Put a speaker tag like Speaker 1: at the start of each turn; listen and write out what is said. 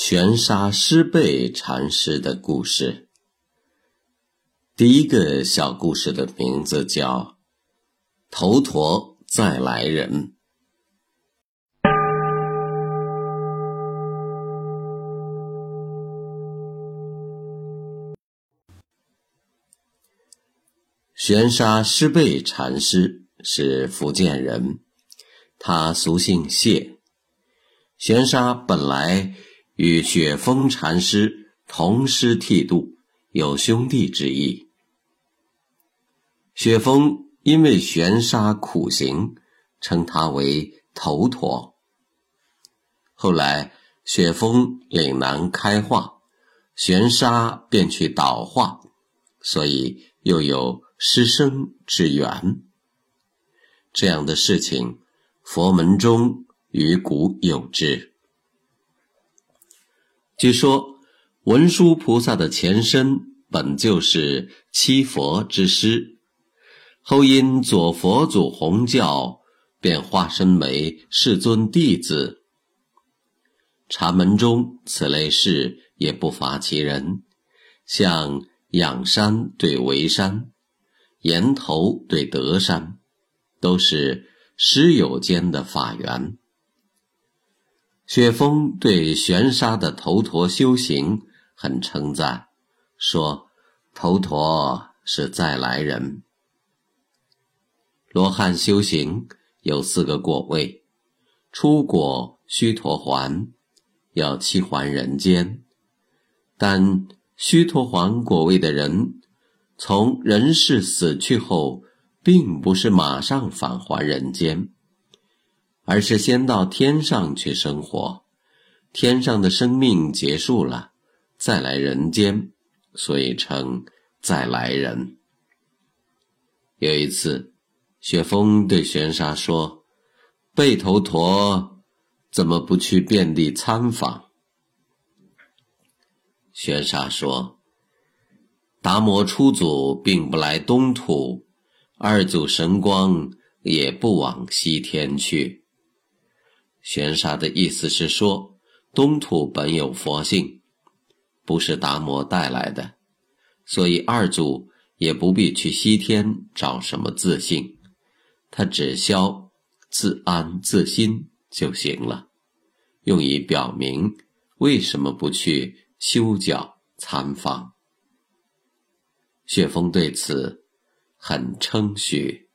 Speaker 1: 玄沙师辈禅师的故事。第一个小故事的名字叫“头陀再来人”。玄沙师辈禅师是福建人，他俗姓谢。玄沙本来与雪峰禅师同师剃度，有兄弟之意。雪峰因为玄沙苦行，称他为头陀。后来雪峰岭南开化，玄沙便去导化，所以又有。师生之缘，这样的事情，佛门中与古有之。据说文殊菩萨的前身本就是七佛之师，后因左佛祖弘教，便化身为世尊弟子。禅门中此类事也不乏其人，像仰山对围山。岩头对德山，都是师友间的法缘。雪峰对玄沙的头陀修行很称赞，说头陀是再来人。罗汉修行有四个果位，初果须陀环，要七还人间，但须陀环果位的人。从人世死去后，并不是马上返还人间，而是先到天上去生活，天上的生命结束了，再来人间，所以称再来人。有一次，雪峰对玄沙说：“背头陀怎么不去遍地参访？”玄沙说。达摩初祖并不来东土，二祖神光也不往西天去。玄沙的意思是说，东土本有佛性，不是达摩带来的，所以二祖也不必去西天找什么自信，他只消自安自心就行了，用以表明为什么不去修脚参访。雪峰对此很称许。